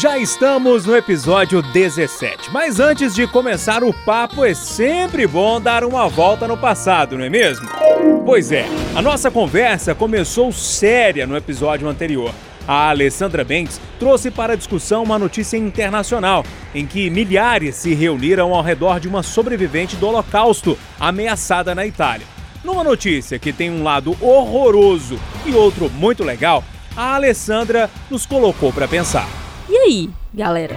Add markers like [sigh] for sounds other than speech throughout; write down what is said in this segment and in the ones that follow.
Já estamos no episódio 17, mas antes de começar o papo é sempre bom dar uma volta no passado, não é mesmo? Pois é, a nossa conversa começou séria no episódio anterior. A Alessandra Mendes trouxe para a discussão uma notícia internacional em que milhares se reuniram ao redor de uma sobrevivente do Holocausto ameaçada na Itália. Numa notícia que tem um lado horroroso e outro muito legal, a Alessandra nos colocou para pensar. E aí, galera?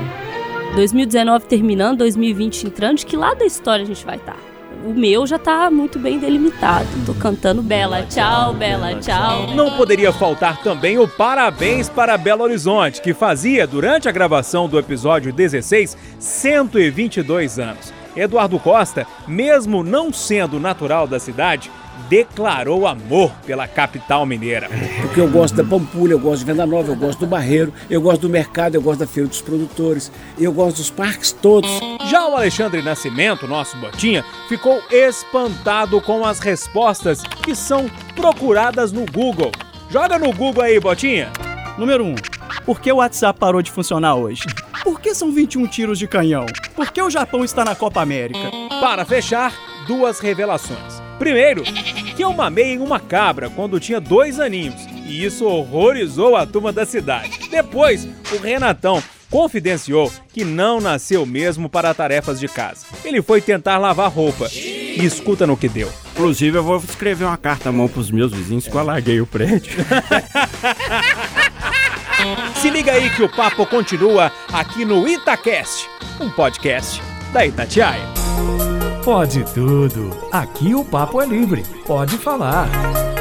2019 terminando, 2020 entrando, de que lado da história a gente vai estar? O meu já tá muito bem delimitado. Tô cantando Bela Tchau, Bela Tchau. Não poderia faltar também o parabéns para Belo Horizonte, que fazia, durante a gravação do episódio 16, 122 anos. Eduardo Costa, mesmo não sendo natural da cidade, declarou amor pela capital mineira. Porque eu gosto da Pampulha, eu gosto de Venda Nova, eu gosto do Barreiro, eu gosto do mercado, eu gosto da Feira dos Produtores, eu gosto dos parques todos. Já o Alexandre Nascimento, nosso botinha, ficou espantado com as respostas que são procuradas no Google. Joga no Google aí, botinha. Número 1. Um, por que o WhatsApp parou de funcionar hoje? Por que são 21 tiros de canhão? Por que o Japão está na Copa América? Para fechar, duas revelações. Primeiro, que eu mamei em uma cabra quando tinha dois aninhos, e isso horrorizou a turma da cidade. Depois, o Renatão confidenciou que não nasceu mesmo para tarefas de casa. Ele foi tentar lavar roupa. E escuta no que deu. Inclusive, eu vou escrever uma carta à mão pros meus vizinhos que eu alarguei o prédio. [laughs] Se liga aí que o papo continua aqui no Itacast, um podcast da Itatiaia. Pode tudo. Aqui o papo é livre. Pode falar.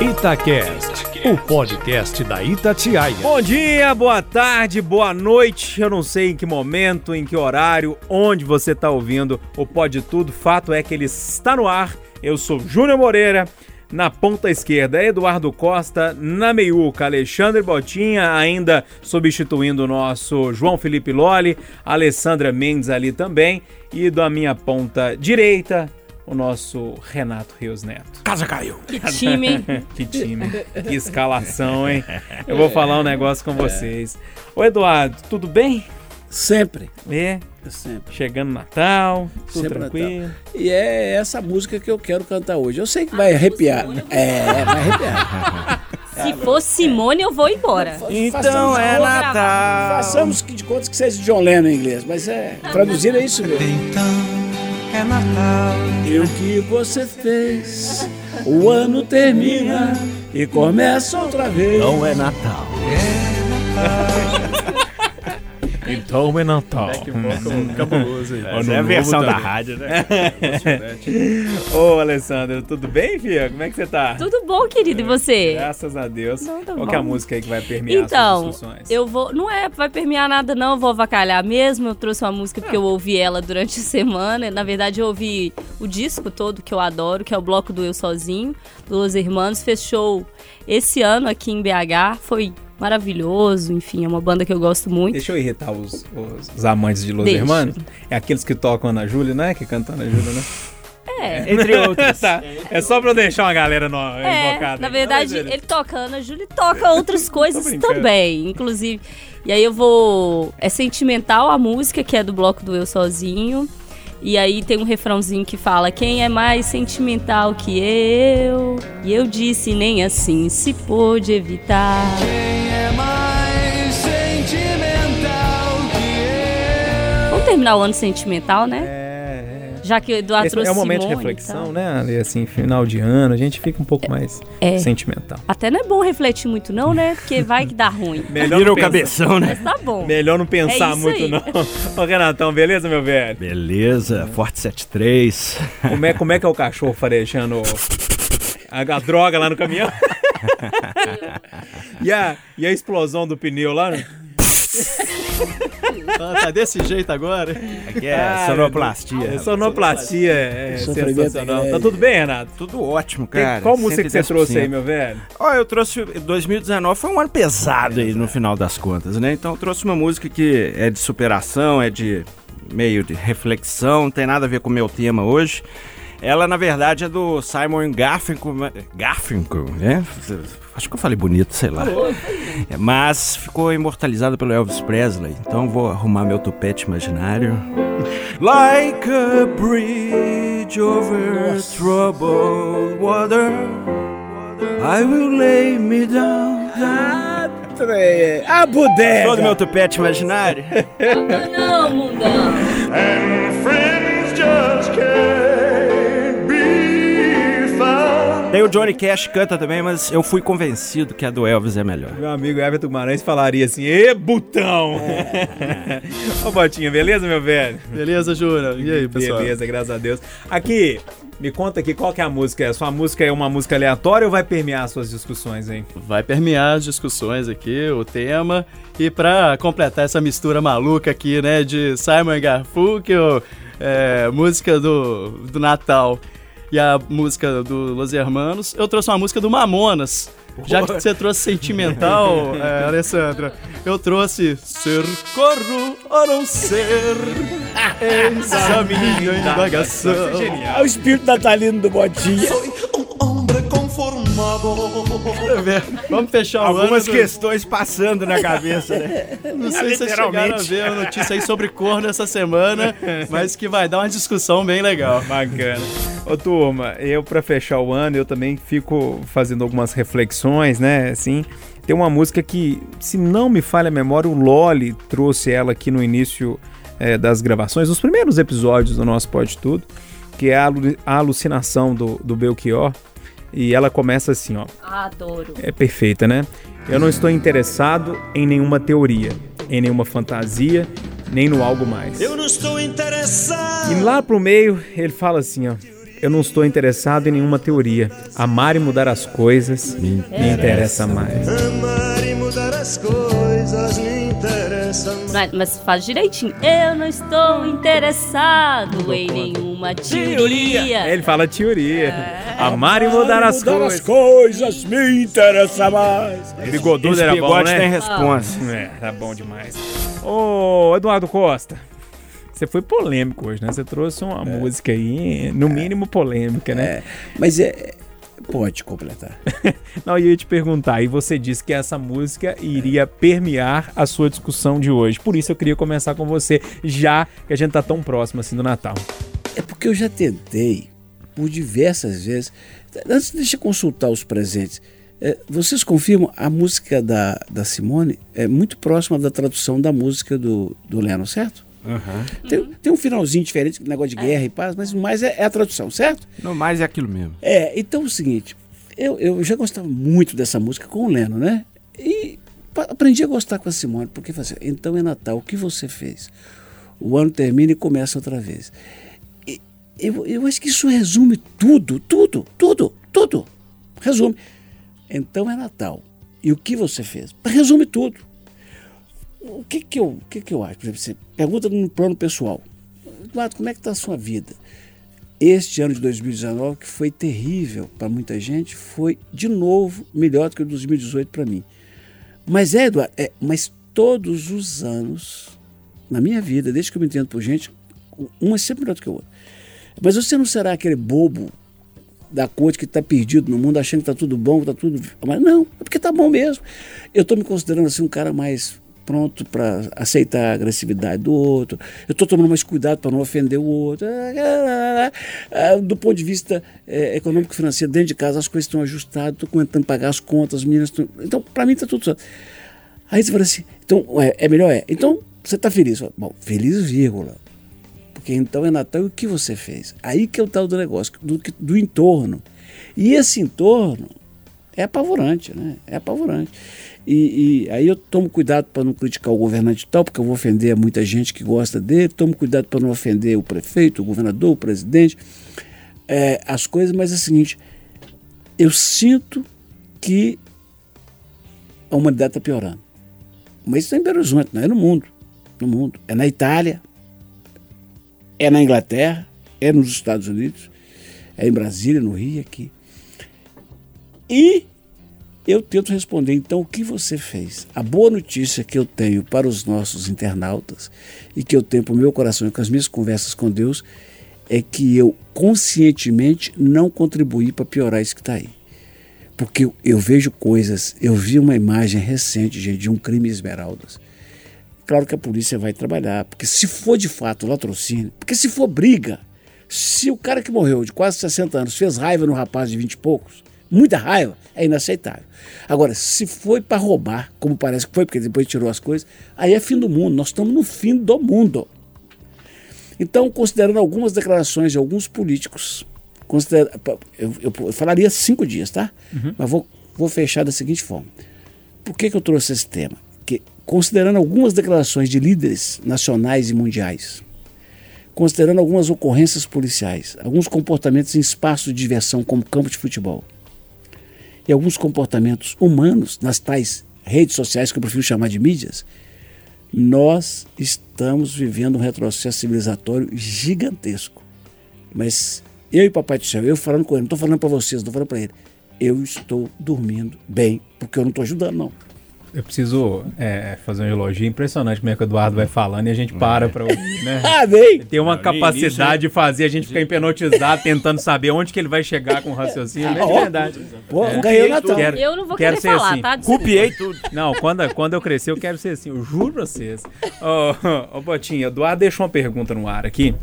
Itacast, o podcast da Itatiaia. Bom dia, boa tarde, boa noite. Eu não sei em que momento, em que horário, onde você está ouvindo o Pode Tudo. Fato é que ele está no ar. Eu sou Júnior Moreira. Na ponta esquerda, Eduardo Costa. Na meiuca, Alexandre Botinha, ainda substituindo o nosso João Felipe Loli. Alessandra Mendes ali também. E da minha ponta direita, o nosso Renato Rios Neto. Casa caiu. Que time, hein? [laughs] que time. Que escalação, hein? Eu vou falar um negócio com vocês. Ô Eduardo, tudo bem? Sempre. É? Sempre. Chegando Natal, tudo Sempre tranquilo. Natal. E é essa música que eu quero cantar hoje. Eu sei que vai arrepiar. É, vai arrepiar. [laughs] Se for Simone, eu vou embora. Então é vou Natal. gravar. Façamos que de contas que seja John Lennon em inglês, mas é traduzir é isso mesmo. É Natal. E o que você fez? O ano termina e começa outra vez. Não é Natal. [laughs] Então é Natal. Cabuloso aí. Essa é a versão da rádio, né? [laughs] Ô, Alessandra, tudo bem, filha? Como é que você tá? Tudo bom, querido, e você? Graças a Deus. Não, tá Qual que é a música aí que vai permear Então, suas discussões? eu vou. Não é, vai permear nada, não. Eu vou avacalhar mesmo. Eu trouxe uma música porque eu ouvi ela durante a semana. Na verdade, eu ouvi o disco todo que eu adoro, que é o Bloco do Eu Sozinho, do Los Hermanos. Fechou esse ano aqui em BH. Foi maravilhoso. Enfim, é uma banda que eu gosto muito. Deixa eu irritar os, os- os amantes de Los Deixa. Hermanos. É aqueles que tocam Ana Júlia, né? Que cantam Ana Júlia, né? É. Entre outros. [laughs] tá. É só pra eu deixar uma galera no, É, invocada. na verdade, Não, mas ele toca Ana Júlia e toca outras [laughs] coisas também, inclusive. E aí eu vou. É sentimental a música, que é do bloco do Eu Sozinho. E aí tem um refrãozinho que fala: Quem é mais sentimental que eu? E eu disse: Nem assim se pôde evitar. Terminar o ano sentimental, né? É, Já que o é. Eduardo Esse trouxe é um momento de Simone e reflexão, né? Ali, assim, final de ano, a gente fica um pouco mais É. sentimental. Até não é bom refletir muito, não, né? Porque vai que dá ruim. [laughs] Melhor Vira o cabeção, né? Tá bom. Melhor não pensar É muito, aí. não. [laughs] Ô, Renatão, beleza, meu velho? Beleza, Forte 73. Como é, como é que é o cachorro farejando a, a droga lá no caminhão? [laughs] e, a, e a explosão do pneu lá? né? Tá, desse jeito agora? Aqui é Ah, sonoplastia. É sonoplastia, é Sofrimento sensacional. é- Tá tudo bem, Renato? Tudo ótimo, Tem- cara. qual música que você 110%. trouxe aí, meu velho? Ó, eu trouxe. 2019 foi um ano pesado aí no final das contas, né? Então eu trouxe uma música que é de superação, é de meio de reflexão, não tem nada a ver com o meu tema hoje. Ela, na verdade, é do Simon Garfunkel, Garfunkel, né? Acho que eu falei bonito, sei lá. É, mas ficou imortalizada pelo Elvis Presley. Então vou arrumar meu tupete imaginário. [laughs] Like a bridge over troubled water, I will lay me down. Ah, a bodega. Todo meu tupete imaginário. [laughs] Não, mundão. Tem o Johnny Cash canta também, mas eu fui convencido que a do Elvis é melhor. Meu amigo Everton Guimarães falaria assim, ê, botão! [laughs] Ô, Botinha, beleza, meu velho? Beleza, Jura? E aí, pessoal? Beleza, graças a Deus. Aqui, me conta aqui, qual que é a música? A sua música é uma música aleatória ou vai permear suas discussões, hein? Vai permear as discussões aqui, o tema. E pra completar essa mistura maluca aqui, né, de Simon Garfunkel, é, música do, do Natal e a música do Los Hermanos, eu trouxe uma música do Mamonas. Já que você trouxe sentimental, [laughs] é, Alessandra, eu trouxe Ser corro ou não ser, [laughs] eis a minha indagação. Ah, o espírito natalino do Botinha. Vamos fechar o Algumas do- questões passando na cabeça, né? [laughs] Não sei se vocês chegaram a ver a notícia aí sobre corno essa semana, mas que vai dar uma discussão bem legal. Bacana. Ô, turma, eu pra fechar o ano, eu também fico fazendo algumas reflexões, né, assim... Tem uma música que, se não me falha a memória, o Loli trouxe ela aqui no início eh, das gravações, nos primeiros episódios do nosso Pode Tudo, que é a alucinação do, do Belchior. E ela começa assim, ó. Adoro. É perfeita, né? Eu não estou interessado em nenhuma teoria, em nenhuma fantasia, nem no algo mais. Eu não estou interessado. E lá pro meio, ele fala assim, ó. Eu não estou interessado em nenhuma teoria. Amar e mudar as coisas me interessa mais. Amar e mudar as coisas me interessa mais. Mas, mas faz direitinho. Eu não estou interessado em nenhuma teoria. Ele fala teoria. Amar e mudar as Mudar coisas. as coisas me interessa mais. Bigodudo Esse era bom, né? tem responsa. É, tá bom demais. Ô, Eduardo Costa. Você foi polêmico hoje, né? Você trouxe uma música aí, no mínimo polêmica, né? É, mas é. Pode completar. [laughs] Não, eu ia te perguntar, e você disse que essa música iria permear a sua discussão de hoje. Por isso eu queria começar com você, já que a gente tá tão próximo assim do Natal. É porque eu já tentei, por diversas vezes. Antes, deixa eu consultar os presentes. É, vocês confirmam a música da, da Simone é muito próxima da tradução da música do, do Lennon, certo? Tem, tem um finalzinho diferente, negócio de guerra e paz, mas o mais é, é a tradução, certo? No mais é aquilo mesmo. É, então é o seguinte, eu, eu já gostava muito dessa música com o Leno, né? E aprendi a gostar com a Simone, porque fazia, então é Natal, o que você fez? O ano termina e começa outra vez. E eu, eu acho que isso resume tudo, tudo, tudo, tudo. Resume. Então é Natal. E o que você fez? Resume tudo. O que que eu, o que que eu acho? Por exemplo, você pergunta no plano pessoal. Eduardo, como é que está a sua vida? Este ano de 2019, que foi terrível para muita gente, foi de novo melhor do que o de 2018 para mim. Mas é, Eduardo, é, mas todos os anos, na minha vida, desde que eu me entendo por gente, um é sempre melhor do que o outro. Mas você não será aquele bobo da corte que está perdido no mundo, achando que está tudo bom, está tudo. Mas não, é porque está bom mesmo. Eu estou me considerando assim um cara mais pronto para aceitar a agressividade do outro. Eu estou tomando mais cuidado para não ofender o outro. Ah, Do ponto de vista eh, econômico financeiro, dentro de casa as coisas estão ajustadas, estou tentando pagar as contas, as meninas estão. Então, para mim está tudo certo. Aí você fala assim, então, é, é melhor é. Então, você está feliz? Bom, feliz, vírgula. Porque então é Natal e o que você fez? Aí que é o tal do negócio, do, do entorno. E esse entorno é apavorante, né? É apavorante. E, e aí eu tomo cuidado para não criticar o governante tal, porque eu vou ofender muita gente que gosta dele, tomo cuidado para não ofender o prefeito, o governador, o presidente, é, as coisas, mas é o seguinte, eu sinto que a humanidade está piorando. Mas isso é em Belo Horizonte, não é no mundo. No mundo. É na Itália, é na Inglaterra, é nos Estados Unidos, é em Brasília, no Rio, aqui. E eu tento responder, então, o que você fez? A boa notícia que eu tenho para os nossos internautas e que eu tenho para o meu coração e com as minhas conversas com Deus é que eu conscientemente não contribuí para piorar isso que está aí. Porque eu, vejo coisas, eu vi uma imagem recente gente, de um crime esmeraldas. Claro que a polícia vai trabalhar, porque se for de fato latrocínio, porque se for briga, se o cara que morreu de quase 60 anos fez raiva no rapaz de 20 e poucos, muita raiva, é inaceitável. Agora, se foi para roubar, como parece que foi, porque depois tirou as coisas, aí é fim do mundo. Nós estamos no fim do mundo. Então, considerando algumas declarações de alguns políticos, considera, eu, eu, eu, falaria cinco dias, tá? Uhum. Mas vou, vou fechar da seguinte forma. Por que, que eu trouxe esse tema? Que, considerando algumas declarações de líderes nacionais e mundiais, considerando algumas ocorrências policiais, alguns comportamentos em espaços de diversão, como campo de futebol, e alguns comportamentos humanos nas tais redes sociais que eu prefiro chamar de mídias, nós estamos vivendo um retrocesso civilizatório gigantesco. Mas eu e Papai do Céu, eu falando com ele, não estou falando para vocês, estou falando para ele, eu estou dormindo bem, porque eu não estou ajudando, não. Eu preciso é, fazer um elogio impressionante como é que o Eduardo vai falando e a gente para para ouvir, né? [laughs] ah! Tem uma capacidade de fazer a gente ficar hipnotizado, tentando saber onde que ele vai chegar com o raciocínio. É de verdade. Pô, é. ganhei o Natal. Quero, eu não vou quero querer falar, assim. tá? Copiei tudo. Não, quando, quando eu crescer eu quero ser assim, eu juro pra vocês. Ô, oh, oh, Botinha, Eduardo deixou uma pergunta no ar aqui.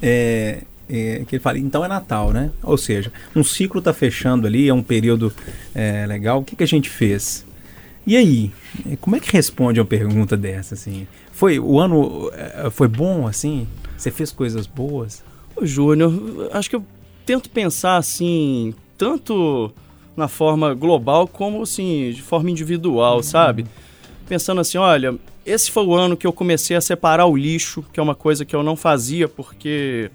É, é, que ele fala, então é Natal, né? Ou seja, um ciclo está fechando ali, é um período é, legal. O que, que a gente fez? E aí, como é que responde uma pergunta dessa, assim? Foi, o ano é, foi bom, assim? Você fez coisas boas? Ô, Júnior, acho que eu tento pensar, assim, tanto na forma global como, assim, de forma individual, uhum. sabe? Pensando assim, olha, esse foi o ano que eu comecei a separar o lixo, que é uma coisa que eu não fazia porque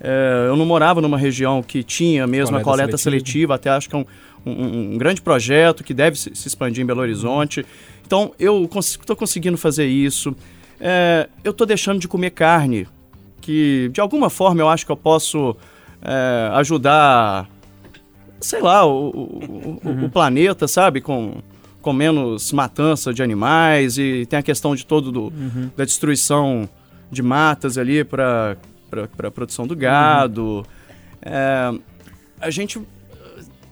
é, eu não morava numa região que tinha mesmo coleta a coleta seletiva. seletiva, até acho que é um, um, um, grande projeto que deve se, se expandir em Belo Horizonte. Então, eu estou conseguindo fazer isso. É, eu estou deixando de comer carne, que de alguma forma eu acho que eu posso é, ajudar, sei lá, o, o, uhum. o, planeta, sabe? Com, com menos matança de animais e tem a questão de todo do, uhum. da destruição de matas ali para para a produção do gado. Uhum. É, a gente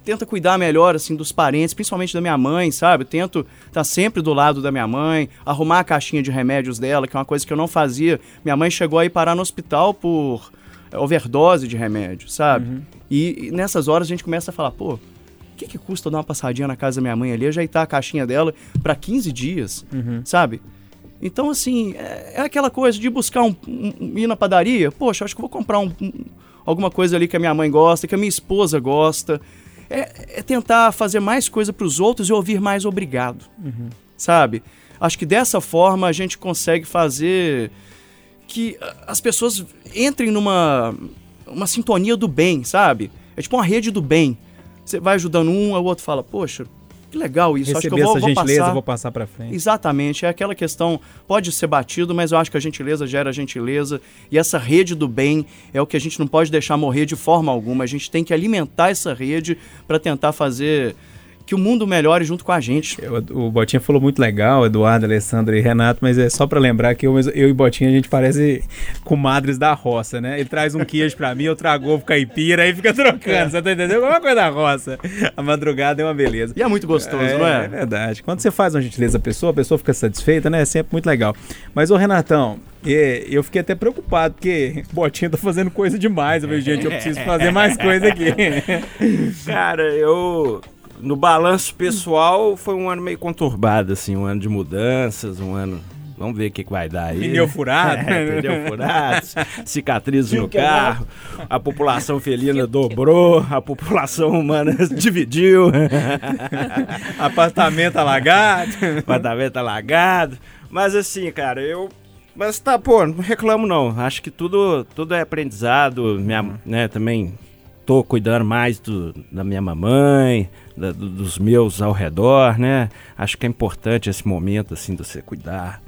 tenta cuidar melhor assim dos parentes, principalmente da minha mãe, sabe? Eu tento estar tá sempre do lado da minha mãe, arrumar a caixinha de remédios dela, que é uma coisa que eu não fazia. Minha mãe chegou a ir parar no hospital por overdose de remédio, sabe? Uhum. E, e, nessas horas a gente começa a falar, pô, o que, que custa dar uma passadinha na casa da minha mãe ali, ajeitar a caixinha dela para 15 dias, uhum. sabe? Então, assim, é, é, aquela coisa de buscar um, um, ir na padaria. Poxa, acho que vou comprar um, um, alguma coisa ali que a minha mãe gosta, que a minha esposa gosta. É, é tentar fazer mais coisa para os outros e ouvir mais obrigado, uhum. sabe? Acho que dessa forma a gente consegue fazer que as pessoas entrem numa uma sintonia do bem, sabe? É tipo uma rede do bem. Você vai ajudando um, o outro fala, poxa, que legal isso. Receber acho que eu vou, essa vou gentileza, passar... vou passar para frente. Exatamente. É aquela questão, pode ser batido, mas eu acho que a gentileza gera gentileza. E essa rede do bem é o que a gente não pode deixar morrer de forma alguma. A gente tem que alimentar essa rede para tentar fazer que o mundo melhore junto com a gente. Eu, o Botinha falou muito legal, Eduardo, Alessandro e Renato, mas é só para lembrar que eu, eu e Botinha a gente parece comadres da roça, né? Ele traz um queijo para mim, eu trago ovo caipira, aí fica trocando, é. você tá entendendo? É uma coisa da roça. A madrugada é uma beleza. E é muito gostoso, é, não é? É verdade. Quando você faz uma gentileza à pessoa, a pessoa fica satisfeita, né? É sempre muito legal. Mas, ô Renatão, eu fiquei até preocupado, porque [laughs] Botinha tá fazendo coisa demais. Eu falei, gente, eu preciso fazer mais coisa aqui. [laughs] Cara, eu no balanço pessoal, foi um ano meio conturbado, assim, um ano de mudanças, um ano. Vamos ver o que, que vai dar aí. Pneu furado. [laughs] É, pneu furado, cicatrizes no carro, a população felina dobrou, a população humana [laughs] dividiu. [laughs] Apartamento alagado. Apartamento alagado. Mas assim, cara, eu mas tá, pô, não reclamo não. Acho que tudo, tudo é aprendizado. Minha, né, também tô cuidando mais do, da minha mamãe, da, dos meus ao redor, né? Acho que é importante esse momento, assim, de você cuidar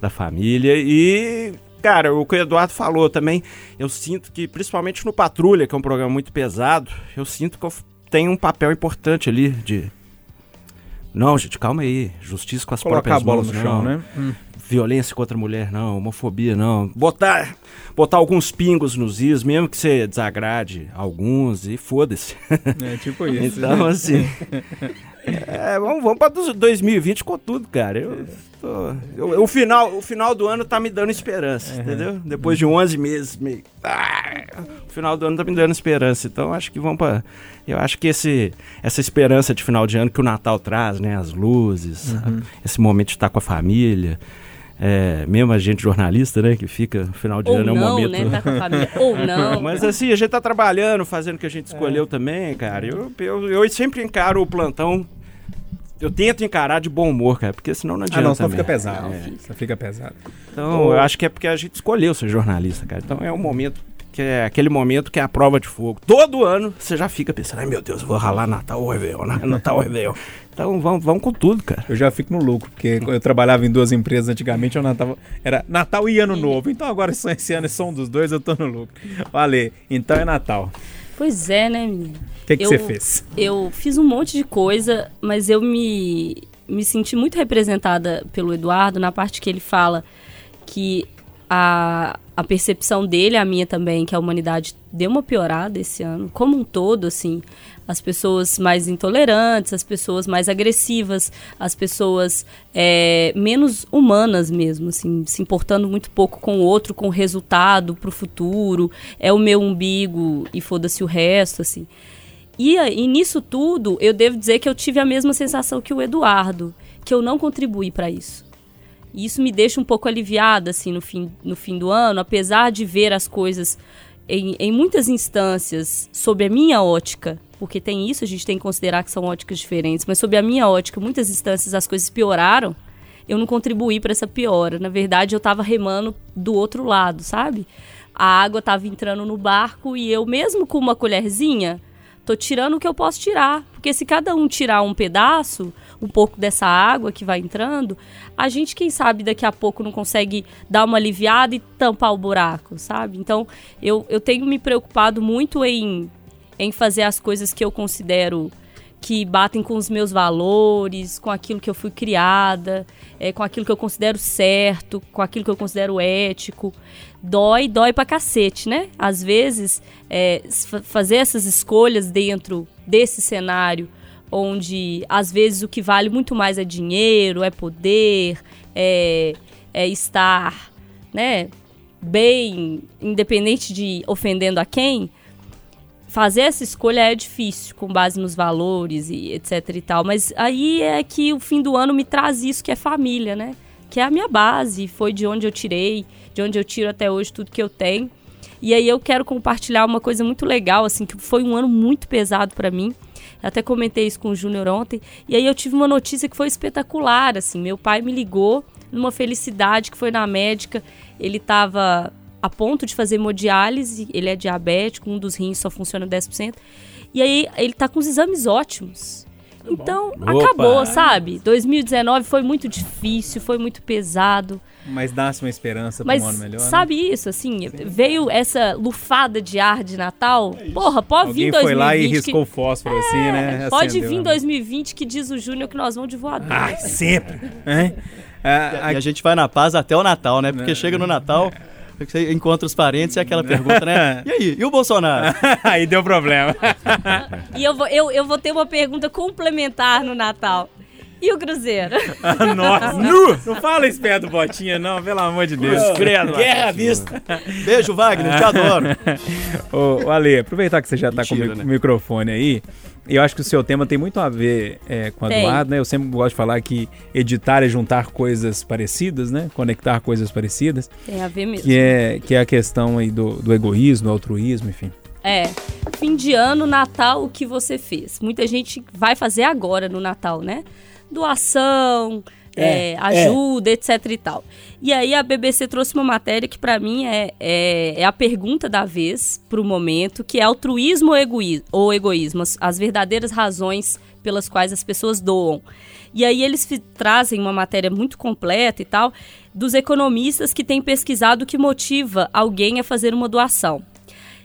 da família. E, cara, o que o Eduardo falou também, eu sinto que, principalmente no Patrulha, que é um programa muito pesado, eu sinto que eu tenho um papel importante ali de. Não, gente, calma aí. Justiça com as Colocar próprias a bola mãos, no chão, não. né? Hum violência contra a mulher, não, homofobia, não. Botar, botar alguns pingos nos is, mesmo que você desagrade alguns, e foda-se. É tipo isso. então, assim. [laughs] é, vamos, vamos pra 2020 com tudo, cara. Eu, tô- eu- o, final, o final do ano tá me dando esperança, entendeu? Depois de 11 meses, meio. Ah, o final do ano tá me dando esperança. Então, acho que vamos pra. Eu acho que esse, essa esperança de final de ano que o Natal traz, né? As luzes, a- esse momento de estar com a família. É, mesmo a gente jornalista, né? Que fica no final de Ou ano é um não, momento. né? Tá com a família. [laughs] Ou não. Mas assim, a gente tá trabalhando, fazendo o que a gente escolheu também, cara. Eu, eu, eu sempre encaro o plantão. Eu tento encarar de bom humor, cara, porque senão não Ah, adianta. não, senão fica pesado. É. Só fica pesado. Então, eu acho que é porque a gente escolheu ser jornalista, cara. Então é um momento que é aquele momento que é a prova de fogo. Todo ano você já fica pensando, ai meu Deus, eu vou ralar Natal ou Réveillon, né? Natal ou Réveillon. Então vamos, vamos com tudo, cara. Eu já fico no lucro, porque eu trabalhava em duas empresas antigamente, eu Natal, era Natal e Ano Novo. Então agora só esse ano são um dos dois, eu tô no lucro. Vale, então é Natal. Pois é, né, menina? O que, que Eu- você fez? Eu fiz um monte de coisa, mas eu me, me senti muito representada pelo Eduardo na parte que ele fala que a, a percepção dele, a minha também, que a humanidade deu uma piorada esse ano, como um todo, assim. As pessoas mais intolerantes, as pessoas mais agressivas, as pessoas é, menos humanas mesmo, assim, se importando muito pouco com o outro, com o resultado pro futuro. É o meu umbigo e foda-se o resto, assim. E, e nisso tudo, eu devo dizer que eu tive a mesma sensação que o Eduardo, que eu não contribuí para isso. E isso me deixa um pouco aliviada, assim, no fim, no fim do ano, apesar de ver as coisas em, em muitas instâncias sob a minha ótica, porque tem isso, a gente tem que considerar que são óticas diferentes, mas sob a minha ótica, muitas instâncias as coisas pioraram, eu não contribuí para essa piora. Na verdade, eu estava remando do outro lado, sabe? A água estava entrando no barco e eu, mesmo com uma colherzinha, tô tirando o que eu posso tirar. Porque se cada um tirar um pedaço, um pouco dessa água que vai entrando, a gente, quem sabe, daqui a pouco não consegue dar uma aliviada e tampar o buraco, sabe? Então, eu, eu tenho me preocupado muito em, em fazer as coisas que eu considero que batem com os meus valores, com aquilo que eu fui criada, é, com aquilo que eu considero certo, com aquilo que eu considero ético. Dói, dói pra cacete, né? Às vezes, é, fa- fazer essas escolhas dentro desse cenário, onde às vezes o que vale muito mais é dinheiro, é poder, é, é estar, né? Bem, independente de ofendendo a quem, fazer essa escolha é difícil, com base nos valores e etc e tal. Mas aí é que o fim do ano me traz isso, que é família, né? Que é a minha base, foi de onde eu tirei, de onde eu tiro até hoje tudo que eu tenho. E aí eu quero compartilhar uma coisa muito legal, assim, que foi um ano muito pesado para mim. Eu até comentei isso com o Júnior ontem. E aí eu tive uma notícia que foi espetacular, assim. Meu pai me ligou numa felicidade que foi na médica. Ele estava a ponto de fazer hemodiálise, ele é diabético, um dos rins só funciona 10%. E aí ele tá com os exames ótimos. Então, Opa! acabou, sabe? 2019 foi muito difícil, foi muito pesado. Mas dá-se uma esperança para um ano melhor. né? sabe isso, assim, veio essa lufada de ar de Natal. Porra, pode Alguém vir 2020. foi lá e que- riscou o fósforo assim, né? Pode Acendeu, vir né? 2020 que diz o Júnior que nós vamos de voador. Ah, sempre. Hein? Ah, E a gente vai na paz até o Natal, né? Porque chega no Natal, você encontra os parentes e é aquela pergunta, né? [laughs] E aí, e o Bolsonaro? [laughs] Aí deu problema. [laughs] E eu vou, eu, eu vou ter uma pergunta complementar no Natal. E o Cruzeiro? [laughs] Nossa, nu! Não fala perto do Botinha, não, pelo amor de Deus. Credo, [laughs] Guerra à vista. Beijo, Wagner, te adoro. [laughs] Ô, ô, Ale, aproveitar que você já tá com o né? microfone aí, eu acho que o seu tema tem muito a ver é, com a Tem. Eduardo, né? Eu sempre gosto de falar que editar é juntar coisas parecidas, né? Conectar coisas parecidas, Tem a ver mesmo. que é, que é a questão aí do, do egoísmo, do altruísmo, enfim. É. Fim de ano, Natal, o que você fez? Muita gente vai fazer agora no Natal, né? Doação, É, é, ajuda, etc e tal. E aí a BBC trouxe uma matéria que pra mim é, é, é a pergunta da vez pro momento, que é altruísmo ou, egoí ou egoísmo, as, as verdadeiras razões pelas quais as pessoas doam. E aí eles trazem uma matéria muito completa e tal, dos economistas que têm pesquisado o que motiva alguém a fazer uma doação.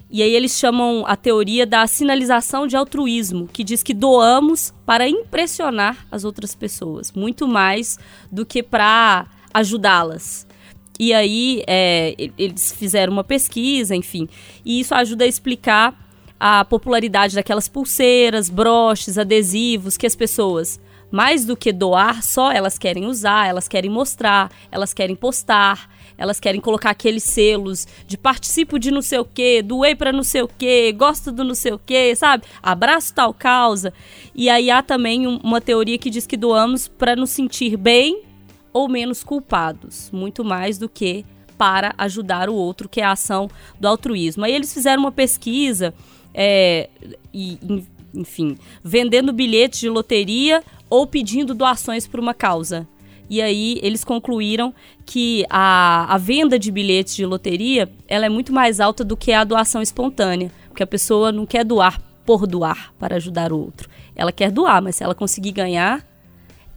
E aí eles chamam a teoria da sinalização de altruísmo, que diz que doamos para impressionar as outras pessoas, muito mais do que para ajudá-las. E aí é, eles fizeram uma pesquisa, enfim, e isso ajuda a explicar a popularidade daquelas pulseiras, broches, adesivos que as pessoas, mais do que doar, só elas querem usar, elas querem mostrar, elas querem postar, elas querem colocar aqueles selos de participo de não sei o quê, doei pra não sei o quê, gosto do não sei o quê, sabe? Abraço tal causa. E aí há também um- uma teoria que diz que doamos para nos sentir bem ou menos culpados, muito mais do que para ajudar o outro, que é a ação do altruísmo. Aí eles fizeram uma pesquisa, é, e, en- enfim, vendendo bilhetes de loteria ou pedindo doações para uma causa. E aí eles concluíram que a, a venda de bilhetes de loteria ela é muito mais alta do que a doação espontânea, porque a pessoa não quer doar por doar para ajudar o outro. Ela quer doar, mas se ela conseguir ganhar,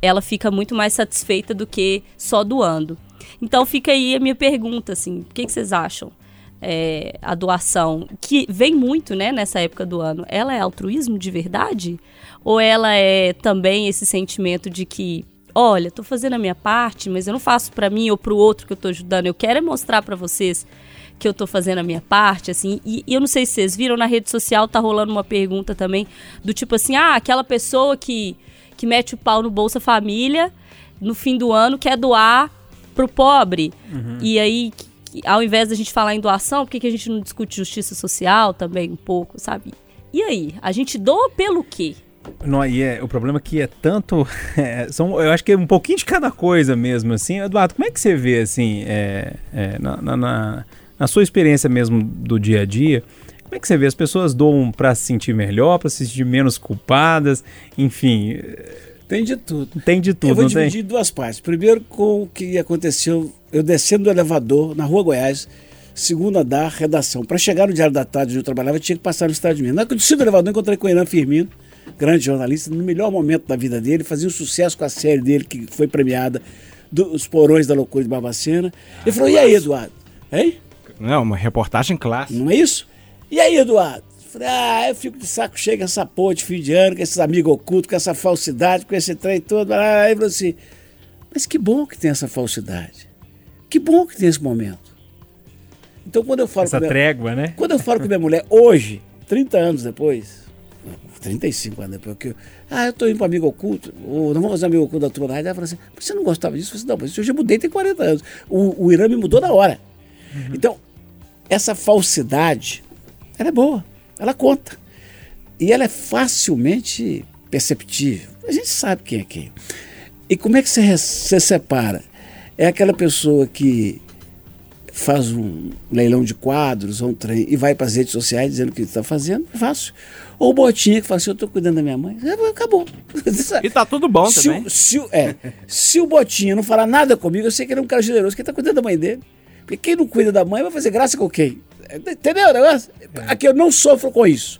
ela fica muito mais satisfeita do que só doando. Então fica aí a minha pergunta, assim, o que, que vocês acham? É, a doação, que vem muito, né, nessa época do ano, ela é altruísmo de verdade? Ou ela é também esse sentimento de que, olha, tô fazendo a minha parte, mas eu não faço para mim ou pro outro que eu tô ajudando, eu quero é mostrar para vocês que eu tô fazendo a minha parte, assim, e, e eu não sei se vocês viram, na rede social tá rolando uma pergunta também, do tipo assim, ah, aquela pessoa que, que mete o pau no Bolsa Família, no fim do ano, quer doar pro pobre. E aí, ao invés da gente falar em doação, por que, que a gente não discute justiça social também um pouco, sabe? E aí, a gente doa pelo quê? Não, e é, o problema é que é tanto. [laughs] é, são, eu acho que é um pouquinho de cada coisa mesmo, assim. Eduardo, como é que você vê, assim, é, é, na, na- na- sua experiência mesmo do dia a dia, como é que você vê? As pessoas doam pra se sentir melhor, pra se sentir menos culpadas, enfim, Tem de tudo. tem de eu tudo, vou não dividir tem? em duas partes. Primeiro, com o que aconteceu, eu descendo do elevador na Rua Goiás, segundo andar, redação. Para chegar no Diário da Tarde onde eu trabalhava, eu tinha que passar no Estado de Minas. Na hora que eu desci do elevador, eu encontrei com o Irã Firmino, grande jornalista, no melhor momento da vida dele, fazia um sucesso com a série dele, que foi premiada, dos Porões da Loucura de Barbacena. Ele falou, e aí, Eduardo? Hein? Não, uma reportagem clássica. Não é isso? E aí, Eduardo? Falei, ah, eu fico de saco cheio com essa porra de fim de ano, com esses amigos ocultos, com essa falsidade, com esse trem todo. Aí ele falou assim, mas que bom que tem essa falsidade. Que bom que tem esse momento. Então, quando eu falo Essa com minha, trégua, né? quando eu falo com minha mulher hoje, 30 anos depois, 35 anos depois, que eu, ah, eu tô indo para amigo oculto, ou não vamos fazer amigo oculto da tua rádio, ela fala assim, você não gostava disso? Eu falei assim, não, mas eu já mudei tem 40 anos. O, o Irã me mudou na hora. Então, essa falsidade, ela é boa, ela conta. E ela é facilmente perceptível. A gente sabe quem é quem. E como é que você, você separa? É aquela pessoa que faz um leilão de quadros ou um trem e vai para as redes sociais dizendo o que está fazendo, fácil. Ou o Botinha que fala assim, eu estou cuidando da minha mãe. É, Acabou. E tá tudo bom se também. O, se, o- é, se o Botinha não falar nada comigo, eu sei que ele é um cara generoso, que ele está cuidando da mãe dele. Porque quem não cuida da mãe vai fazer graça com quem? Entendeu o negócio? Aqui eu não sofro com isso.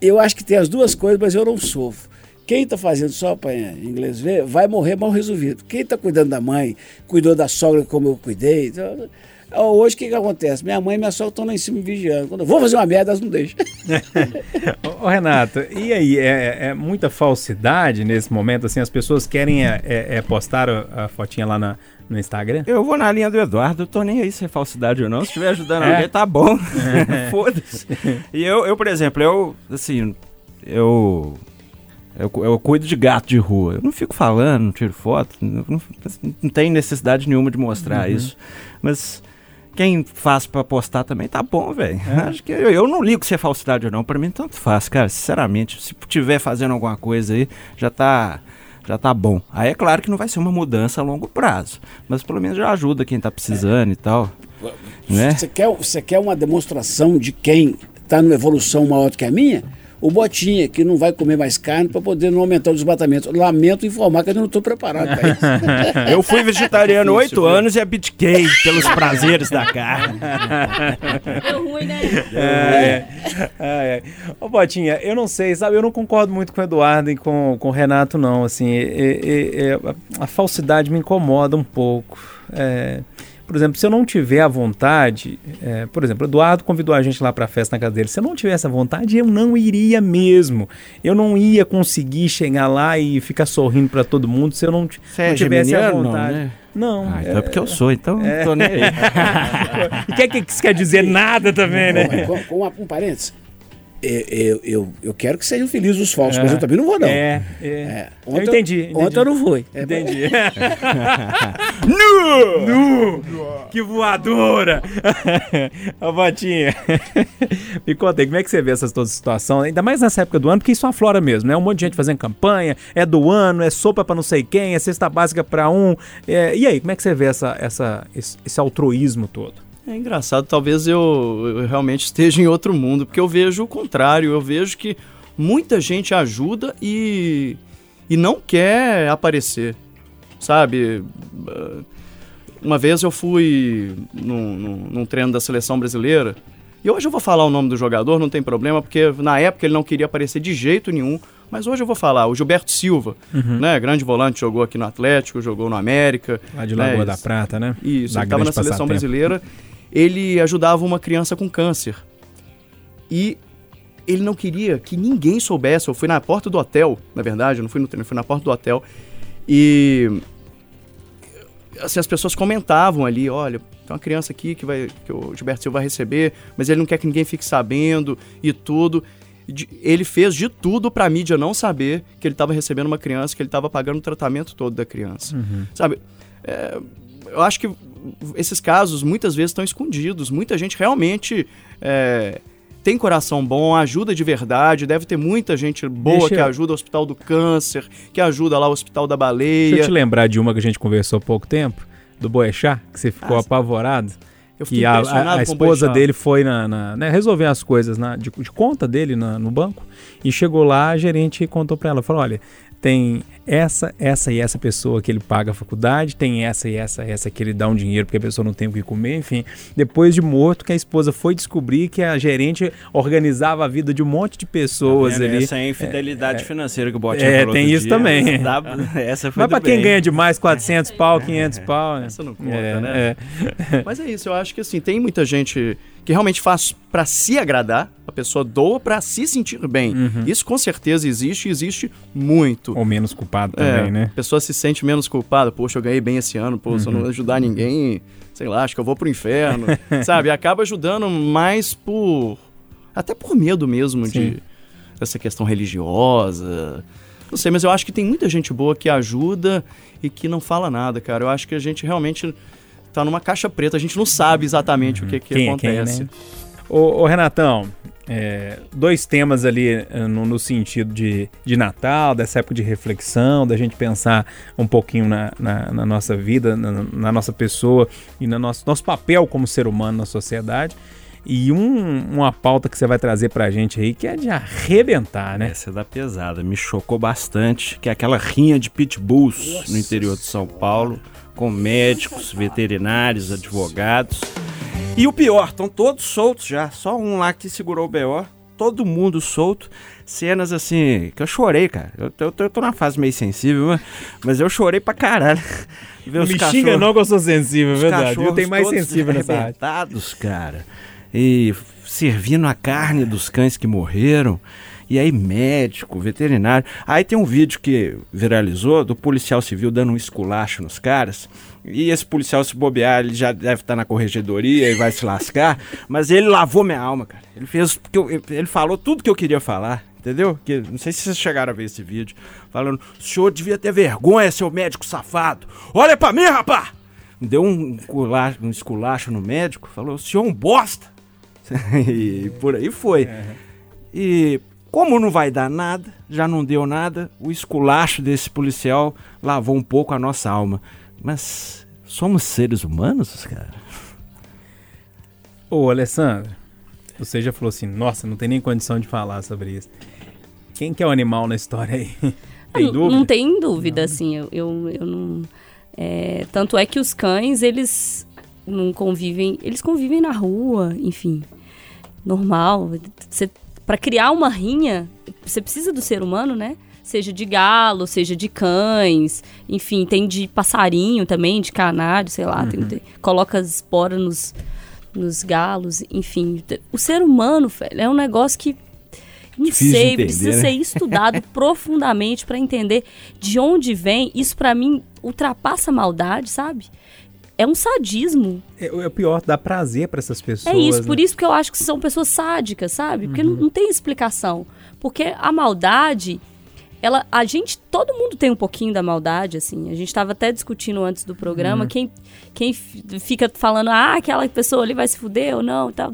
Eu acho que tem as duas coisas, mas eu não sofro. Quem está fazendo só para inglês ver, vai morrer mal resolvido. Quem está cuidando da mãe, cuidou da sogra como eu cuidei. então, Hoje o que, que acontece? Minha mãe e minha sogra estão lá em cima me vigiando. Quando eu vou fazer uma merda, elas não deixam. [laughs] Ô, Renato, e aí, é, é muita falsidade nesse momento, assim, as pessoas querem é, é, é, postar a, a fotinha lá na- no Instagram? Eu vou na linha do Eduardo, eu tô nem aí se é falsidade ou não. Se estiver ajudando É. alguém, tá bom. [laughs] [laughs] Foda-se. E eu, eu, por exemplo, eu, assim, eu, eu. Eu cuido de gato de rua. Eu não fico falando, não tiro foto. Não, não, não tem necessidade nenhuma de mostrar isso. Mas quem faz pra postar também tá bom, velho. Acho que eu, eu não ligo se é falsidade ou não. Pra mim, tanto faz, cara. Sinceramente, se tiver fazendo alguma coisa aí, já tá. Já tá bom. Aí é claro que não vai ser uma mudança a longo prazo. Mas pelo menos já ajuda quem tá precisando e tal. Né? Você quer, você quer uma demonstração de quem está numa evolução maior do que a minha? O Botinha, que não vai comer mais carne para poder não aumentar o desmatamento. Lamento informar que eu não estou preparado para isso. [laughs] Eu fui vegetariano oito anos e abdiquei pelos prazeres da carne. [laughs] Deu ruim, né? É. é, é. Ô, Botinha, eu não sei, sabe? Eu não concordo muito com o Eduardo e com, com o Renato, não. Assim, é- é- é- a, a falsidade me incomoda um pouco. É, por exemplo, se eu não tiver a vontade, é, por exemplo, o Eduardo convidou a gente lá para a festa na casa dele. Se eu não tivesse a vontade, eu não iria mesmo. Eu não ia conseguir chegar lá e ficar sorrindo para todo mundo se eu não, Você é não tivesse a geminiano, não, vontade. né? Não. Ah, então é porque eu sou, então não tô nem aí. [laughs] E que, que isso quer dizer nada também, né? Com, com um parênteses. Eu, eu, eu, quero que sejam felizes os falsos, mas eu também não vou, não. É, é. É. Eu entendi, entendi. Ontem eu não fui. É, Entendi. [laughs] nu! Nu! Que voadora! [laughs] Ô, Botinha, me conta aí, como é que você vê essa toda situação? Ainda mais nessa época do ano, porque isso aflora mesmo, né? Um monte de gente fazendo campanha, é do ano, é sopa pra não sei quem, é cesta básica pra um. É, e aí, como é que você vê essa, essa, esse, esse altruísmo todo? É engraçado, talvez eu, eu realmente esteja em outro mundo, porque eu vejo o contrário, eu vejo que muita gente ajuda e, e não quer aparecer, sabe? Ah, Uma vez eu fui num, num, num treino da seleção brasileira, e hoje eu vou falar o nome do jogador, não tem problema, porque na época ele não queria aparecer de jeito nenhum, mas hoje eu vou falar, o Gilberto Silva, né, grande volante, jogou aqui no Atlético, jogou no América. Lá de né, Lagoa da isso. Prata, né? Isso, Da ele estava na seleção passatempo. brasileira. Ele ajudava uma criança com câncer. E ele não queria que ninguém soubesse. Eu fui na porta do hotel, na verdade, eu não fui no treino, fui na porta do hotel. E assim, as pessoas comentavam ali, olha, tem uma criança aqui que, vai, que o Gilberto Silva vai receber, mas ele não quer que ninguém fique sabendo e tudo. Ele fez de tudo pra mídia não saber que ele estava recebendo uma criança, que ele estava pagando o tratamento todo da criança. Sabe? É, eu acho que esses casos muitas vezes estão escondidos. Muita gente realmente é, tem coração bom, ajuda de verdade. Deve ter muita gente boa Deixa que eu- ajuda o Hospital do Câncer, que ajuda lá o Hospital da Baleia. Deixa eu te lembrar de uma que a gente conversou há pouco tempo, do Boechat, que você ficou Ah, apavorado. Eu fiquei Que a, a- a esposa dele foi na, na- né, resolver as coisas na- de, de conta dele na- no banco e chegou lá, a gerente contou pra ela, falou, olha, tem essa, essa e essa pessoa que ele paga a faculdade, tem essa e essa, essa que ele dá um dinheiro porque a pessoa não tem o que comer, enfim. Depois de morto, que a esposa foi descobrir que a gerente organizava a vida de um monte de pessoas Tá ali. Essa é a infidelidade financeira que o Botinha É, falou tem outro isso dia. também. Dá- [laughs] essa foi Mas pra do quem ganha demais, [laughs] 400 pau, 500 pau, né? Essa não conta, É, né? é. Mas é isso, eu acho que assim, tem muita gente que realmente faz pra se agradar, a pessoa doa pra se sentir bem. Uhum. Isso com certeza existe e existe muito. Ou menos culpado É, também, né? A pessoa se sente menos culpada. Poxa, eu ganhei bem esse ano, pô, se eu Uhum. não ajudar ninguém, sei lá, acho que eu vou pro inferno. [laughs] sabe? Acaba ajudando mais por. Até por medo mesmo Sim. de dessa questão religiosa. Não sei, mas eu acho que tem muita gente boa que ajuda e que não fala nada, cara. Eu acho que a gente realmente tá numa caixa preta, a gente não sabe exatamente o que, que Quem é quem, acontece. né? Ô, ô, Renatão, é, dois temas ali eh, no, no sentido de, de Natal, dessa época de reflexão, da gente pensar um pouquinho na, na- na nossa vida, na, na nossa pessoa e no nosso, nosso papel como ser humano na sociedade. E um- uma pauta que você vai trazer pra gente aí que é de arrebentar, né? Essa é da pesada, me chocou bastante, que é aquela rinha de pitbulls no interior de São Paulo, com médicos, veterinários, advogados. E o pior, estão todos soltos já, só um lá que segurou o BO, todo mundo solto. Cenas assim, que eu chorei, cara. Eu, eu eu tô numa fase meio sensível, mas- mas eu chorei pra caralho. [laughs] Ver os me cachorros- xinga não que eu sou sensível, é verdade. Eu tenho mais sensível nessa área. cara. E servindo a carne dos cães que morreram. E aí, médico, veterinário. Aí tem um vídeo que viralizou do policial civil dando um esculacho nos caras. E esse policial, se bobear, ele já deve estar na corregedoria e vai se lascar. Mas ele lavou minha alma, cara. Ele fez. Ele falou tudo que eu queria falar. Entendeu? Que, não sei se vocês chegaram a ver esse vídeo. Falando, o senhor devia ter vergonha, seu médico safado. Olha pra mim, rapá! Deu um, cula- um esculacho no médico, falou, o senhor é um bosta. [laughs] e por aí foi. E como não vai dar nada, já não deu nada, o esculacho desse policial lavou um pouco a nossa alma. Mas somos seres humanos, cara? Ô, Alessandro, você já falou assim, nossa, não tem nem condição de falar sobre isso. Quem que é o animal na história aí? Tem não, dúvida? não tem dúvida, assim. Eu, eu, eu não. é, tanto é que os cães, eles não convivem. Eles convivem na rua, enfim. Normal. Você, pra criar uma rinha, você precisa do ser humano, né? seja de galo, seja de cães, enfim, tem de passarinho também, de canário, sei lá, tem- tem- coloca as esporas nos, nos galos, enfim. O ser humano, velho, é um negócio que não Difícil sei, entender, precisa né? ser estudado [laughs] profundamente para entender de onde vem. Isso pra mim ultrapassa a maldade, sabe? É um sadismo. É, é o pior, dá prazer pra essas pessoas. É isso, né? por isso que eu acho que são pessoas sádicas, sabe? Porque não, não tem explicação. Porque a maldade, ela, a gente, todo mundo tem um pouquinho da maldade, assim. A gente estava até discutindo antes do programa quem, quem f- fica falando, ah, aquela pessoa ali vai se fuder ou não, tal.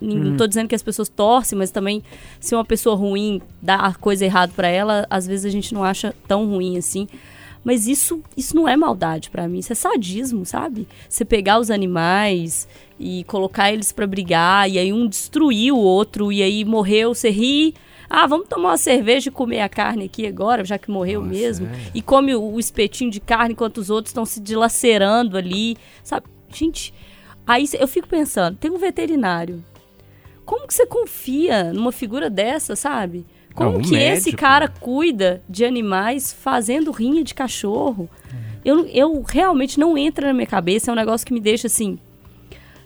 Não tô dizendo que as pessoas torcem, mas também se uma pessoa ruim dá a coisa errada para ela, às vezes a gente não acha tão ruim assim. Mas isso, isso não é maldade pra mim, isso é sadismo, sabe? Você pegar os animais e colocar eles pra brigar, e aí um destruir o outro, e aí morreu, você ri. Ah, vamos tomar uma cerveja e comer a carne aqui agora, já que morreu mesmo. E come o, o espetinho de carne enquanto os outros estão se dilacerando ali, sabe? Gente, aí eu fico pensando, tem um veterinário. Como que você confia numa figura dessa, sabe? Como que esse médico, cara né? cuida de animais fazendo rinha de cachorro? Eu, eu realmente não entra na minha cabeça, é um negócio que me deixa assim,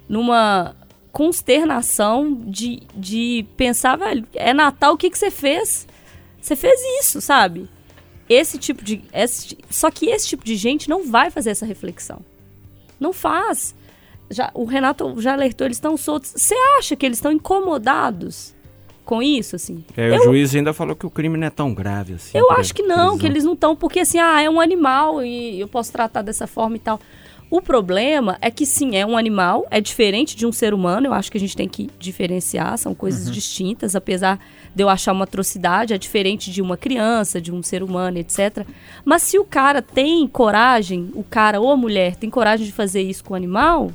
numa consternação de, de pensar, velho, é Natal, o que, que você fez? Você fez isso, sabe? Esse tipo de. esse- só que esse tipo de gente não vai fazer essa reflexão. Não faz. Já, o Renato já alertou, eles estão soltos. Você acha que eles estão incomodados com isso, assim? É, o juiz ainda falou que o crime não é tão grave assim. Eu acho que não, que prisão. eles não estão, porque assim, ah, é um animal e eu posso tratar dessa forma e tal. O problema é que sim, é um animal, é diferente de um ser humano, eu acho que a gente tem que diferenciar, são coisas distintas, apesar de eu achar uma atrocidade, é diferente de uma criança, de um ser humano, etc. Mas se o cara tem coragem, o cara ou a mulher tem coragem de fazer isso com o animal,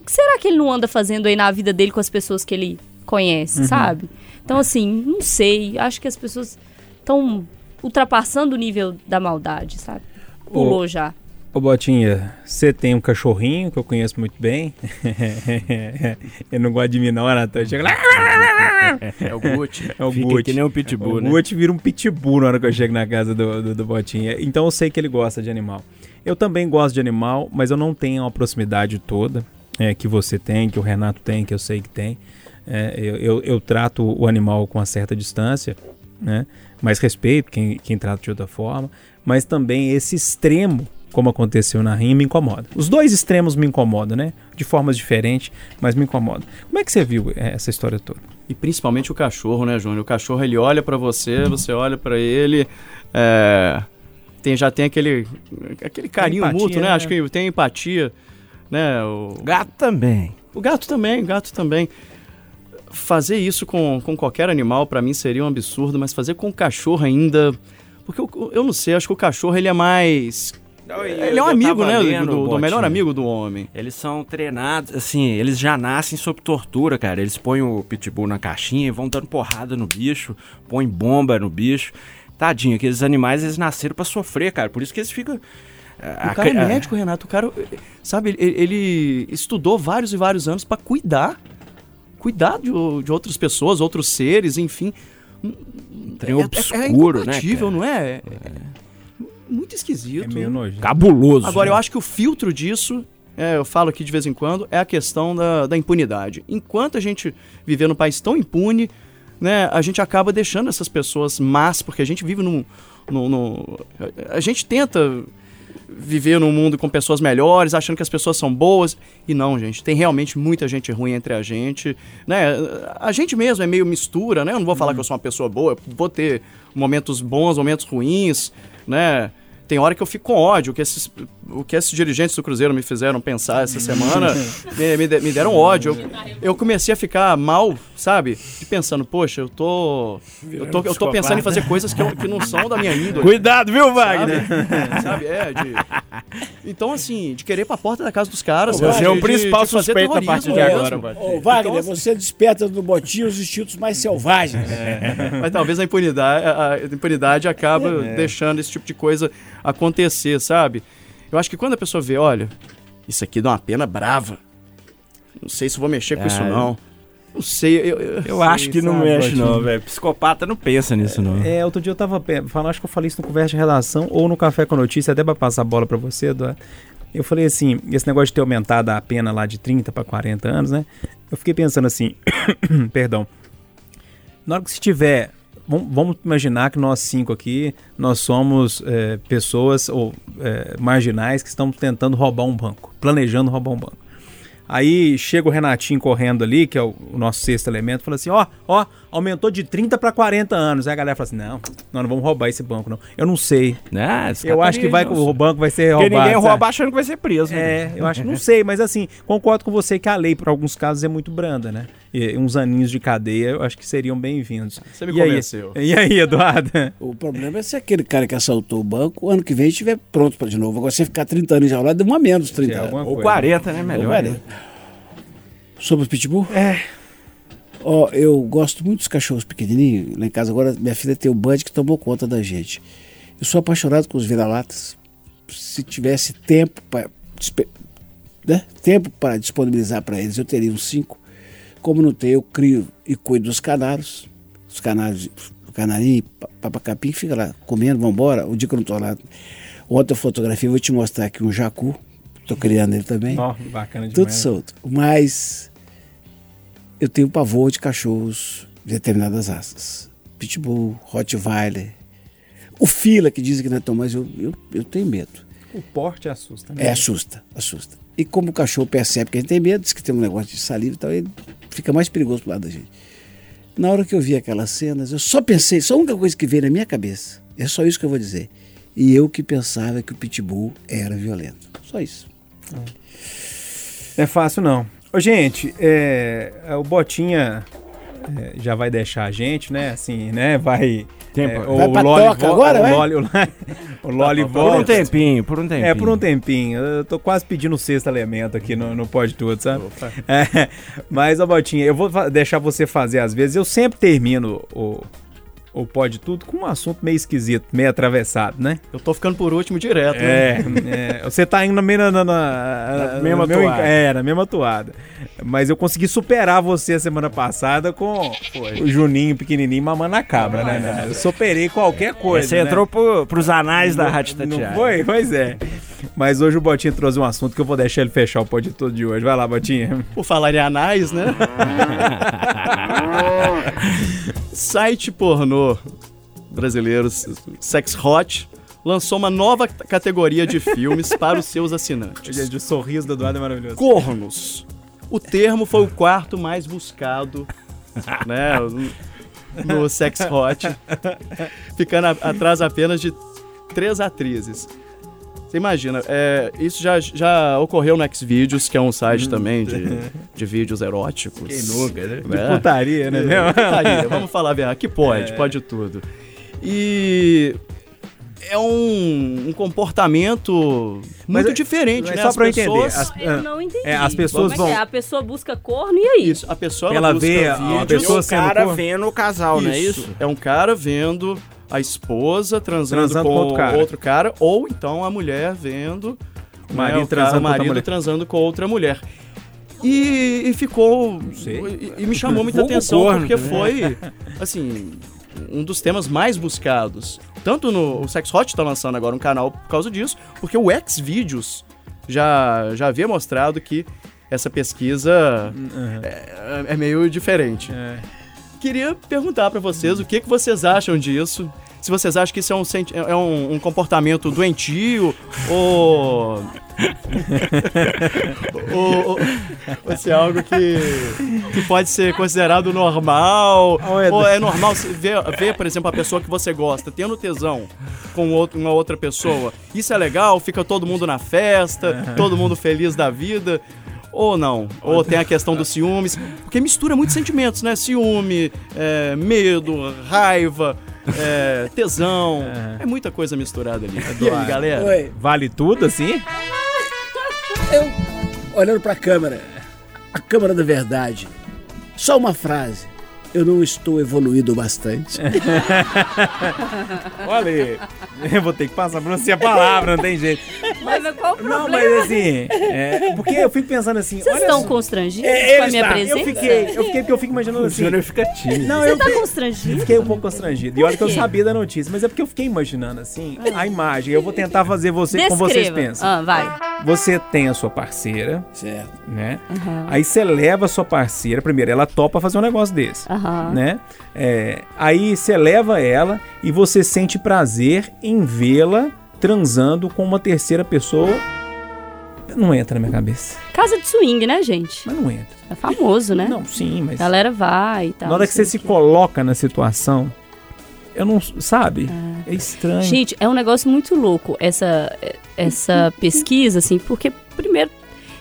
o que será que ele não anda fazendo aí na vida dele com as pessoas que ele conhece, sabe? Então, assim, não sei. Acho que as pessoas estão ultrapassando o nível da maldade, sabe? Pulou já. Ô Botinha, você tem um cachorrinho que eu conheço muito bem. [laughs] eu não gosto de mim não, Natan. Chega lá, É o Gucci. é o Fica Gucci. que nem um pitbull, o né? Gucci vira um pitbull na hora que eu chego na casa do, do, do Botinha. Então eu sei que ele gosta de animal. Eu também gosto de animal, mas eu não tenho a proximidade toda é, que você tem, que o Renato tem, que eu sei que tem. É, eu, eu, eu trato o animal com uma certa distância, né? Mas respeito quem, quem trata de outra forma. Mas também esse extremo, como aconteceu na rinha, me incomoda. Os dois extremos me incomodam, né? De formas diferentes, mas me incomodam. Como é que você viu é, essa história toda? E principalmente o cachorro, né, Júnior? O cachorro, ele olha pra você, você olha pra ele, é, tem, já tem aquele, aquele carinho empatia, mútuo, né? né? Acho que tem empatia, né? O, Gato também. o gato também, o gato também. Fazer isso com, com qualquer animal, pra mim, seria um absurdo, mas fazer com o cachorro ainda... Porque eu, eu não sei, acho que o cachorro, ele é mais... Ele é um amigo, né? Do, do- melhor amigo do homem. Eles são treinados, assim, eles já nascem sob tortura, cara. Eles põem o pitbull na caixinha e vão dando porrada no bicho, põem bomba no bicho. Tadinho, aqueles animais, eles nasceram pra sofrer, cara. Por isso que eles ficam... O cara é médico, Renato. O cara, sabe, ele, ele estudou vários e vários anos pra cuidar. Cuidar de, de outras pessoas, outros seres, enfim. Trem é, obscuro, é, é né, incompatível, cara? não é? É Muito esquisito. É meio nojento. Cabuloso. Agora, né? eu acho que o filtro disso, é, eu falo aqui de vez em quando, é a questão da, da impunidade. Enquanto a gente viver num país tão impune, né, a gente acaba deixando essas pessoas más, porque a gente vive num. num- num- a gente tenta viver num mundo com pessoas melhores, achando que as pessoas são boas. E não, gente, tem realmente muita gente ruim entre a gente. Né? A gente mesmo é meio mistura, né? Eu não vou falar que eu sou uma pessoa boa, vou ter momentos bons, momentos ruins, né? Tem hora que eu fico com ódio, que esses, o que esses dirigentes do Cruzeiro me fizeram pensar essa semana, me, me de- me deram ódio. Eu, eu comecei a ficar mal, sabe? E pensando, poxa, eu tô. Eu tô, eu tô pensando em fazer coisas que, eu- que não são da minha índole. Cuidado, viu, Wagner? Sabe? Sabe? É, de... Então, assim, de querer ir pra porta da casa dos caras. Você sabe? é o De- principal de fazer suspeito a partir de agora. Wagner. Ô, Wagner, você desperta no botinho os instintos mais selvagens. Mas talvez a impunidade, a, a impunidade acaba deixando esse tipo de coisa acontecer, sabe? Eu acho que quando a pessoa vê, olha, isso aqui dá uma pena brava. Não sei se vou mexer com isso, Ah, não. Não sei, eu, eu- Eu acho que não sabe, mexe, Botinho? não, velho. Psicopata não pensa nisso, não. É, outro dia eu tava falando, acho que eu falei isso no Conversa de Redação ou no Café com Notícia, até pra passar a bola pra você, Eduardo. Eu falei assim, esse negócio de ter aumentado a pena lá de 30 pra 40 anos, né? Eu fiquei pensando assim, [coughs] perdão. Na hora que se tiver, vamos, imaginar que nós cinco aqui, nós somos é, pessoas ou é, marginais que estamos tentando roubar um banco, planejando roubar um banco. Aí chega o Renatinho correndo ali, que é o, o nosso sexto elemento, fala assim: ó, ó, aumentou de 30 para 40 anos. Aí a galera fala assim: não, nós não vamos roubar esse banco, não. Eu não sei. Ah, esse Eu acho que vai, o banco vai ser Porque roubado. ninguém sabe? rouba achando que vai ser preso. né? É, eu acho, não sei, mas assim, concordo com você que a lei, para alguns casos, é muito branda, né? E uns aninhos de cadeia, eu acho que seriam bem-vindos. Você me E aí- convenceu. E aí, Eduardo? O problema é se aquele cara que assaltou o banco, o ano que vem estiver pronto para de novo. Agora, você ficar 30 anos enjaulado, deu uma menos 30 É, anos. Ou coisa. 40, né? Melhor. Olha, Sobre os pitbull? É. Ó, eu gosto muito dos cachorros pequenininhos. Lá em casa agora, minha filha tem o Bud que tomou conta da gente. Eu sou apaixonado com os vira-latas. Se tivesse tempo para né? tempo para disponibilizar para eles, eu teria uns cinco. Como não tenho, eu crio e cuido dos canários. Os canários, o canarinho, pa- papacapim, fica lá comendo, vambora. O dia que eu não estou lá. Ontem eu fotografia, vou te mostrar aqui um jacu. Estou criando ele também. Ó, bacana Tudo demais. solto. Mas eu tenho pavor de cachorros de determinadas raças. Pitbull, Rottweiler. O fila que dizem que não é tão mais, eu, eu, eu tenho medo. O porte assusta, né? É, assusta, assusta. E como o cachorro percebe que a gente tem medo, diz que tem um negócio de saliva e tal, ele fica mais perigoso pro lado da gente. Na hora que eu vi aquelas cenas, eu só pensei, só a única coisa que veio na minha cabeça, é só isso que eu vou dizer. E eu que pensava que o pitbull era violento. Só isso. Não é fácil, não. Ô, gente, é, o Botinha é, já vai deixar a gente, né? Assim, né? Vai. Tempo. é, Vai pra toca vo- agora, o? Loli, o Loli, o Loli Por um volta. tempinho, por um tempinho. É, por um tempinho. Eu tô quase pedindo o sexto elemento aqui no, no Pode Tudo, sabe? É, mas, ô Botinha, eu vou deixar você fazer às vezes. Eu sempre termino o, o Pode Tudo com um assunto meio esquisito, meio atravessado, né? Eu tô ficando por último direto. né? É, é, você tá indo na, na, na, na, Na mesma meu- toada. É, na mesma toada. Mas eu consegui superar você a semana passada com o Juninho pequenininho mamando a cabra, né? Eu superei qualquer coisa. Você né? entrou pro, pros anais da Rádio Não Tatiana. foi? Pois é. Mas hoje o Botinha trouxe um assunto que eu vou deixar ele fechar o pódio todo de hoje. Vai lá, Botinha. Por falar em anais, né? [laughs] Site pornô brasileiro Sex Hot lançou uma nova categoria de filmes [laughs] para os seus assinantes. Gente, o sorriso do Eduardo é maravilhoso. Cornos. O termo foi o quarto mais buscado, né, no, no Sex Hot, ficando a- atrás apenas de três atrizes. Você imagina, é, isso já, já ocorreu no Xvideos, que é um site também de, [laughs] de vídeos eróticos. Quem nunca, né? né? Putaria, né? É, putaria, vamos falar bem, aqui pode, pode tudo. E é um, um comportamento Mas muito é- diferente, mas né? só As pra eu entender, pessoas- as- Eu não entendi. É, as pessoas Como é que vão- é? A pessoa busca corno e aí? Isso, a pessoa Ela busca vê a- a pessoa o sendo cara cor- vendo o casal, não é isso? É um cara vendo a esposa transando, Transando com, com outro cara. outro cara, ou então a mulher vendo O marido né, transando cara- com o outra marido mulher. transando com outra mulher. E, e ficou. E, e me chamou muita atenção corno porque também. foi, assim, um dos temas mais buscados. Tanto no o Sex Hot tá lançando agora um canal por causa disso, porque o Xvideos já, já havia mostrado que essa pesquisa é, é meio diferente. É. Queria perguntar pra vocês o que, que vocês acham disso. Se vocês acham que isso é um, é um, um comportamento doentio [laughs] ou. ou, ou- se é algo que, que pode ser considerado normal. Ou é normal ver, ver, por exemplo, a pessoa que você gosta tendo tesão com outro- uma outra pessoa. Isso é legal, fica todo mundo na festa, todo mundo feliz da vida. Ou não, ou tem a questão dos ciúmes, porque mistura muitos sentimentos, né? Ciúme, é, medo, raiva, é, tesão, é muita coisa misturada ali. E aí, galera? Oi, Vale tudo, assim? eu olhando pra câmera, a câmera da verdade, só uma frase. Eu não estou evoluído bastante. [laughs] Olha aí. Eu vou ter que passar pra você a palavra, não tem jeito. Mas qual o problema? Não, mas assim, é, porque eu fico pensando assim, Vocês olha estão só. constrangidos É, com a minha está. presença? Eu fiquei, eu fiquei porque eu fico imaginando O assim. Júnior fica tímido. Não, Você eu tá fi- constrangido? fiquei um pouco constrangido. E olha que eu sabia da notícia, mas é porque eu fiquei imaginando assim a imagem. Eu vou tentar fazer você como vocês Descreva. pensam. Ah, vai. Você tem a sua parceira, certo. né? Aí você leva a sua parceira, primeiro, ela topa fazer um negócio desse, Né? É, aí você leva ela e você sente prazer em vê-la transando com uma terceira pessoa. Não entra na minha cabeça. Casa de swing, né, gente? Mas não entra. É famoso, né? Não, sim, mas. A galera vai e tal. na hora que você se coloca na situação, eu não. Sabe? É estranho. Gente, é um negócio muito louco essa, essa [laughs] pesquisa, assim, porque, primeiro,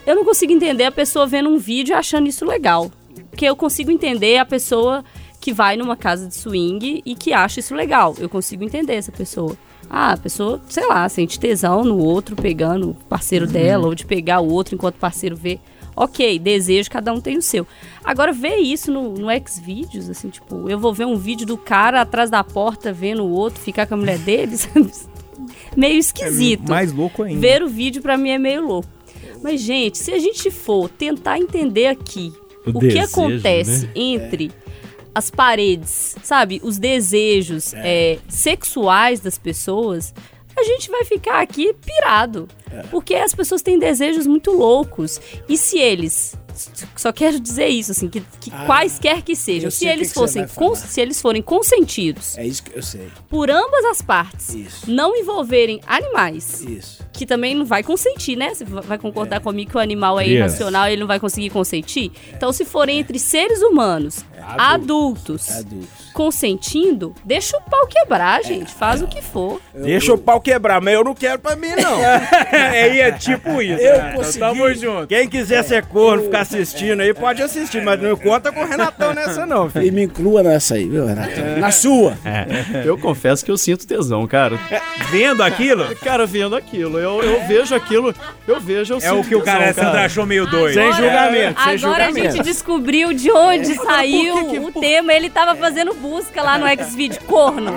eu não consigo entender a pessoa vendo um vídeo e achando isso legal. Porque eu consigo entender a pessoa que vai numa casa de swing e que acha isso legal. Eu consigo entender essa pessoa. Ah, a pessoa, sei lá, sente tesão no outro pegando o parceiro Uhum. dela, ou de pegar o outro enquanto o parceiro vê. Ok, desejo, cada um tem o seu. Agora, ver isso no, no Xvideos, assim, tipo, eu vou ver um vídeo do cara atrás da porta vendo o outro ficar com a mulher dele, sabe? [laughs] Meio esquisito. Mais louco ainda. Ver o vídeo pra mim é meio louco. Mas, gente, se a gente for tentar entender aqui O o, que desejo, acontece né? entre as paredes, sabe? Os desejos é, sexuais das pessoas, a gente vai ficar aqui pirado. Porque as pessoas têm desejos muito loucos. E se eles. Só quero dizer isso, assim, que, que Ah, quaisquer que sejam, se eles que fossem se eles forem consentidos É isso que eu sei. por ambas as partes, Isso. não envolverem animais, Isso. que também não vai consentir, né? Você vai concordar comigo que o animal é Yes. irracional e ele não vai conseguir consentir? Então, se forem entre seres humanos, adultos, Adultos. consentindo, deixa o pau quebrar, gente. Faz o que for. Deixa o pau quebrar, mas eu não quero pra mim, não. [laughs] é, é tipo isso. Eu né? consegui. Então, tamo junto. Quem quiser ser corno, ficar assistindo aí, pode assistir, mas não conta com o Renatão nessa, não, filho. E me inclua nessa aí, viu, Renato? Na sua. Eu confesso que eu sinto tesão, cara. Vendo aquilo, Cara, vendo aquilo, eu, eu vejo aquilo, eu vejo, eu é sinto o que o cara, tesão, Sandra achou meio doido. Sem julgamento, sem Agora a julgamento. gente descobriu de onde saiu por que que- o tema. Ele tava fazendo busca lá no Xvideo, corno.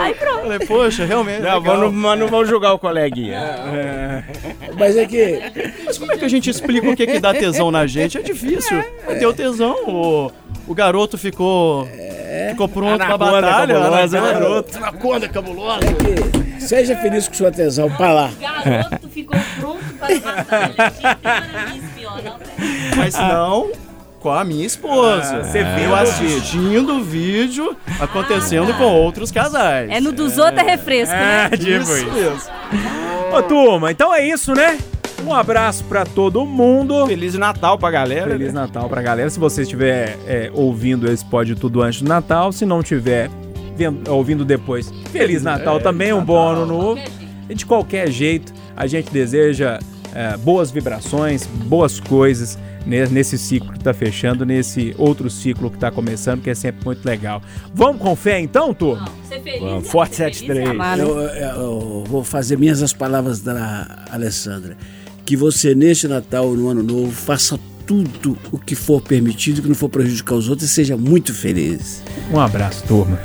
Aí pronto. Falei, poxa, realmente. Não, legal. mas não vamos julgar o coleguinha. Mas é que Mas como é que a gente explica o que, que dá tesão na gente? É difícil. Deu tesão, o, o garoto ficou, ficou pronto pra Anaconda batalha. cabulosa, anaconda- garoto. Anaconda cabulosa. que seja feliz com sua tesão pra lá. Garoto ficou pronto para a batalha. Gente, isso pior, não, velho. Mas não com a minha esposa. Ah, você viu eu o assistindo o vídeo acontecendo com outros casais. É no dos outros é refresco, né? É, [laughs] tipo Isso isso. mesmo. Ô, turma, então é isso, né? Um abraço pra todo mundo. Feliz Natal pra galera. Feliz Natal pra galera. Se você estiver é, ouvindo esse pode tudo antes do Natal, se não estiver vendo- ouvindo depois, Feliz Natal também, um bom ano novo. E de qualquer jeito, a gente deseja é, boas vibrações, boas coisas nesse ciclo que tá fechando, nesse outro ciclo que tá começando, que é sempre muito legal. Vamos com fé então, turma? Ser feliz. Vamos, é- forte ser feliz 73. é né? Eu- eu vou fazer minhas as palavras da Alessandra. Que você, neste Natal, no Ano Novo, faça tudo o que for permitido, que não for prejudicar os outros e seja muito feliz. Um abraço, turma.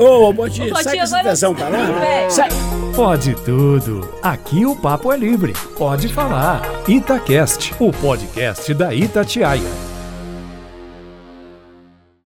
Ô, Botinha, Ô, sai com essa pra lá. Sai. Pode tudo. Aqui o papo é livre. Pode falar. Itacast, o podcast da Itatiaia.